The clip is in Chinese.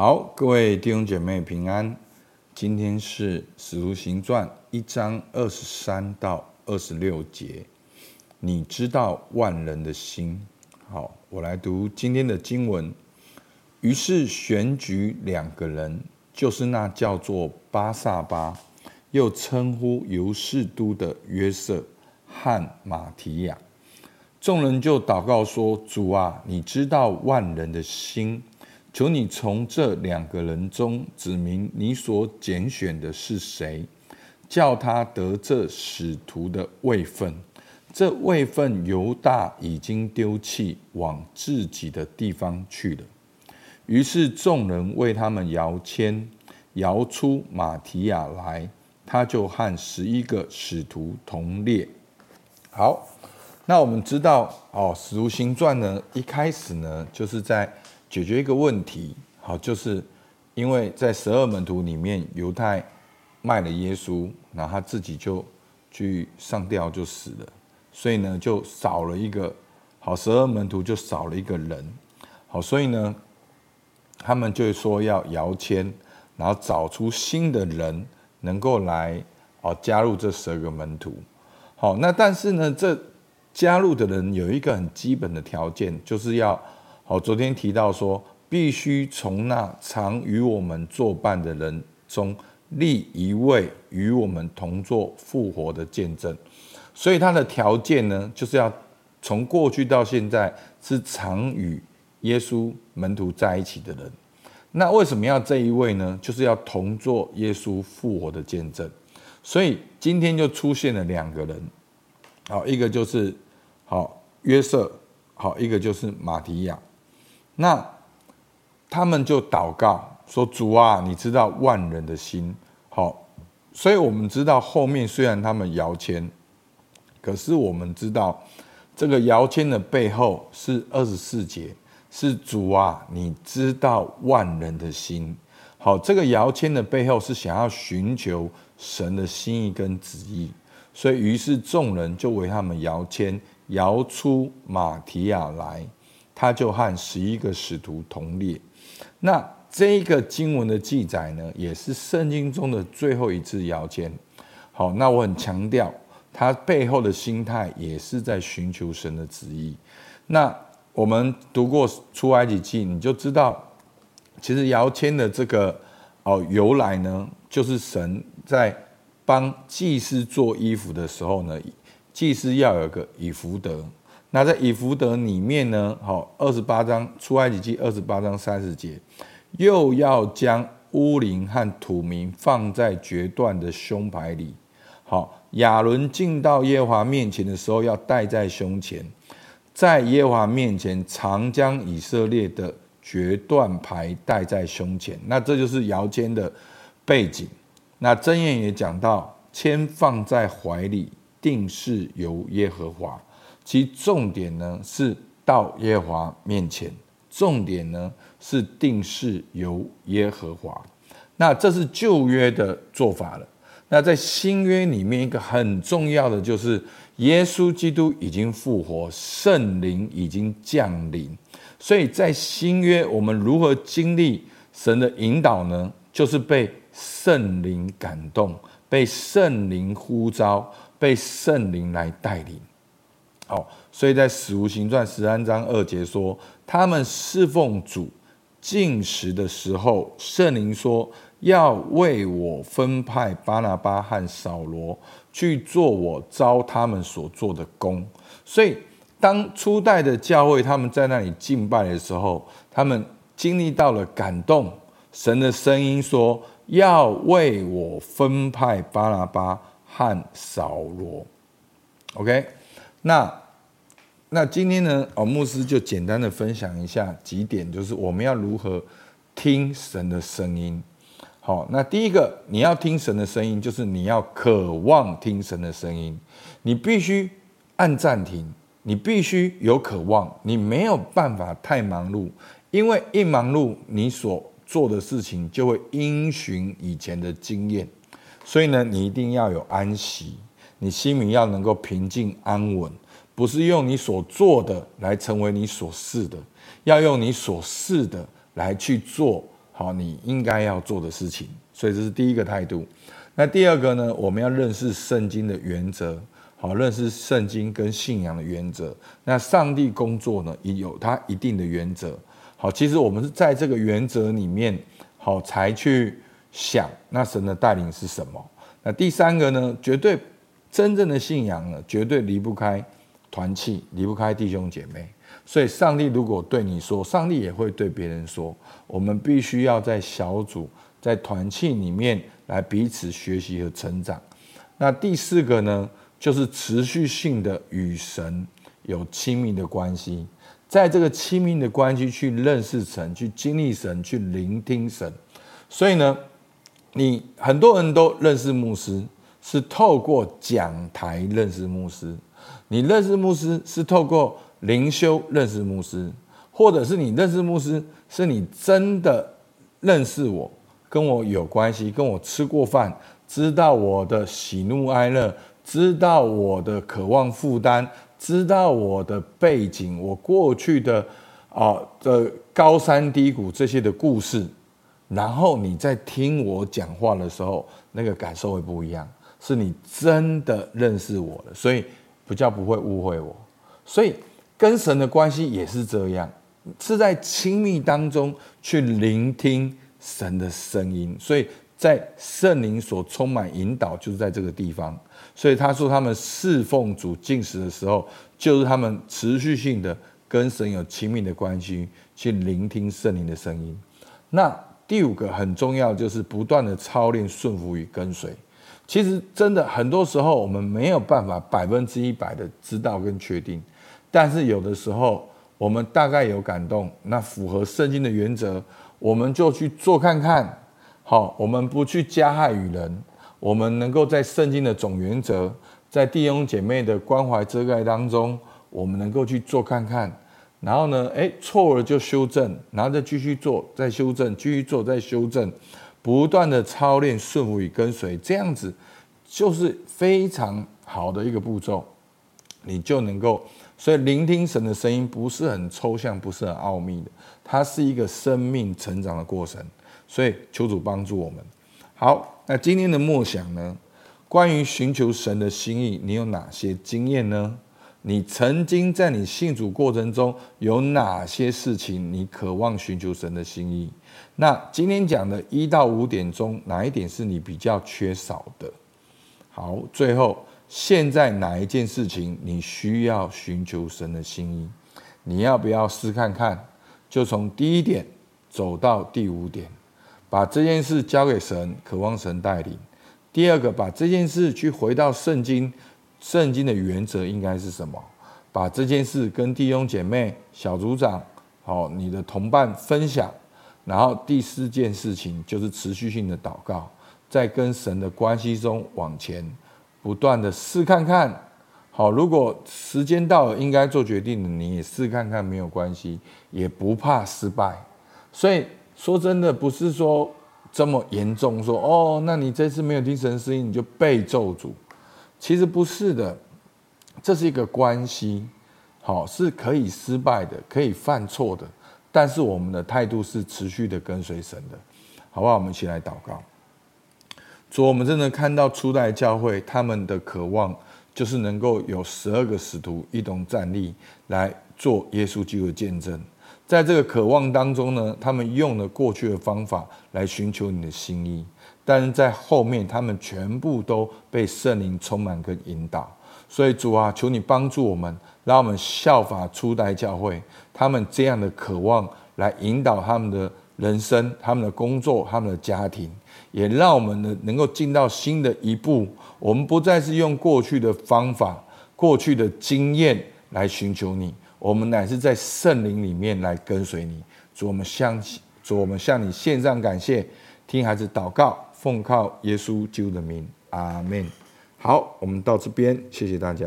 好，各位弟兄姐妹平安。今天是《使徒行传》一章二十三到二十六节。你知道万人的心。好，我来读今天的经文。于是选举两个人，就是那叫做巴萨巴，又称呼犹士都的约瑟和马提亚。众人就祷告说：“主啊，你知道万人的心。”求你从这两个人中指明你所拣选的是谁，叫他得这使徒的位分。这位分犹大已经丢弃，往自己的地方去了。于是众人为他们摇签，摇出马提亚来，他就和十一个使徒同列。好，那我们知道哦，《使徒行传》呢，一开始呢，就是在。解决一个问题，好，就是因为在十二门徒里面，犹太卖了耶稣，然后他自己就去上吊就死了，所以呢，就少了一个好，十二门徒就少了一个人，好，所以呢，他们就说要摇签，然后找出新的人能够来哦加入这十二个门徒，好，那但是呢，这加入的人有一个很基本的条件，就是要。好，昨天提到说，必须从那常与我们作伴的人中立一位与我们同作复活的见证。所以他的条件呢，就是要从过去到现在是常与耶稣门徒在一起的人。那为什么要这一位呢？就是要同做耶稣复活的见证。所以今天就出现了两个人，好，一个就是好约瑟，好，一个就是马提亚。那他们就祷告说：“主啊，你知道万人的心。”好，所以我们知道后面虽然他们摇签，可是我们知道这个摇签的背后是二十四节，是主啊，你知道万人的心。好，这个摇签的背后是想要寻求神的心意跟旨意，所以于是众人就为他们摇签，摇出马提亚来。他就和十一个使徒同列。那这一个经文的记载呢，也是圣经中的最后一次摇签。好，那我很强调，他背后的心态也是在寻求神的旨意。那我们读过出埃及记，你就知道，其实摇签的这个哦由来呢，就是神在帮祭司做衣服的时候呢，祭司要有个以弗得。那在以弗得里面呢，好，二十八章出埃及记二十八章三十节，又要将乌灵和土民放在决断的胸牌里。好，亚伦进到耶和华面前的时候，要戴在胸前，在耶和华面前常将以色列的决断牌戴在胸前。那这就是摇签的背景。那箴言也讲到，签放在怀里，定是由耶和华。其重点呢是到耶和华面前，重点呢是定是由耶和华。那这是旧约的做法了。那在新约里面，一个很重要的就是耶稣基督已经复活，圣灵已经降临。所以在新约，我们如何经历神的引导呢？就是被圣灵感动，被圣灵呼召，被圣灵来带领。好，所以在使徒行传十三章二节说，他们侍奉主进食的时候，圣灵说要为我分派巴拿巴和扫罗去做我招他们所做的工。所以当初代的教会他们在那里敬拜的时候，他们经历到了感动，神的声音说要为我分派巴拿巴和扫罗。OK。那那今天呢？哦，牧师就简单的分享一下几点，就是我们要如何听神的声音。好，那第一个，你要听神的声音，就是你要渴望听神的声音。你必须按暂停，你必须有渴望，你没有办法太忙碌，因为一忙碌，你所做的事情就会因循以前的经验。所以呢，你一定要有安息。你心里要能够平静安稳，不是用你所做的来成为你所是的，要用你所是的来去做好，你应该要做的事情。所以这是第一个态度。那第二个呢，我们要认识圣经的原则，好，认识圣经跟信仰的原则。那上帝工作呢，也有他一定的原则。好，其实我们是在这个原则里面，好才去想，那神的带领是什么？那第三个呢，绝对真正的信仰呢，绝对离不开团契，离不开弟兄姐妹。所以，上帝如果对你说，上帝也会对别人说，我们必须要在小组、在团契里面来彼此学习和成长。那第四个呢，就是持续性的与神有亲密的关系。在这个亲密的关系去认识神，去经历神，去聆听神。所以呢，你很多人都认识牧师，是透过讲台认识牧师；你认识牧师是透过灵修认识牧师，或者是你认识牧师，是你真的认识我，跟我有关系，跟我吃过饭，知道我的喜怒哀乐，知道我的渴望负担。知道我的背景，我过去的啊的高山低谷这些的故事，然后你在听我讲话的时候，那个感受会不一样，是你真的认识我了，所以比较不会误会我。所以跟神的关系也是这样，是在亲密当中去聆听神的声音，所以在圣灵所充满引导，就是在这个地方。所以他说，他们侍奉主进食的时候，就是他们持续性的跟神有亲密的关系，去聆听圣灵的声音。那第五个很重要，就是不断的操练顺服与跟随。其实真的很多时候，我们没有办法百分之一百的知道跟确定，但是有的时候，我们大概有感动，那符合圣经的原则，我们就去做看看。好，我们不去加害于人。我们能够在圣经的总原则，在弟兄姐妹的关怀遮盖当中，我们能够去做看看，然后呢，诶，错了就修正，然后再继续做，再修正，继续做，再修正，不断的操练顺服与跟随，这样子就是非常好的一个步骤，你就能够，所以聆听神的声音不是很抽象，不是很奥秘的，它是一个生命成长的过程，所以求主帮助我们。好，那今天的默想呢？关于寻求神的心意，你有哪些经验呢？你曾经在你信主过程中有哪些事情你渴望寻求神的心意？那今天讲的一到五点中，哪一点是你比较缺少的？好，最后现在哪一件事情你需要寻求神的心意？你要不要试看看？就从第一点走到第五点。把这件事交给神，渴望神带领。第二个，把这件事去回到圣经，圣经的原则应该是什么？把这件事跟弟兄姐妹、小组长、好你的同伴分享。然后第四件事情就是持续性的祷告，在跟神的关系中往前不断的试看看。好，如果时间到了应该做决定的，你也试看看没有关系，也不怕失败。所以。说真的，不是说这么严重。说哦，那你这次没有听神的声音，你就被咒诅。其实不是的，这是一个关系，好，是可以失败的，可以犯错的。但是我们的态度是持续的跟随神的，好不好？我们一起来祷告。主，我们真的看到初代教会他们的渴望，就是能够有十二个使徒一同站立来做耶稣基督的见证。在这个渴望当中呢，他们用了过去的方法来寻求你的心意，但是在后面，他们全部都被圣灵充满跟引导。所以主啊，求你帮助我们，让我们效法初代教会，他们这样的渴望来引导他们的人生、他们的工作、他们的家庭，也让我们呢能够进到新的一步。我们不再是用过去的方法、过去的经验来寻求你。我们乃是在圣灵里面来跟随你，主，我们向主，我们向你献上感谢，听孩子祷告，奉靠耶稣救的名，阿门。好，我们到这边，谢谢大家。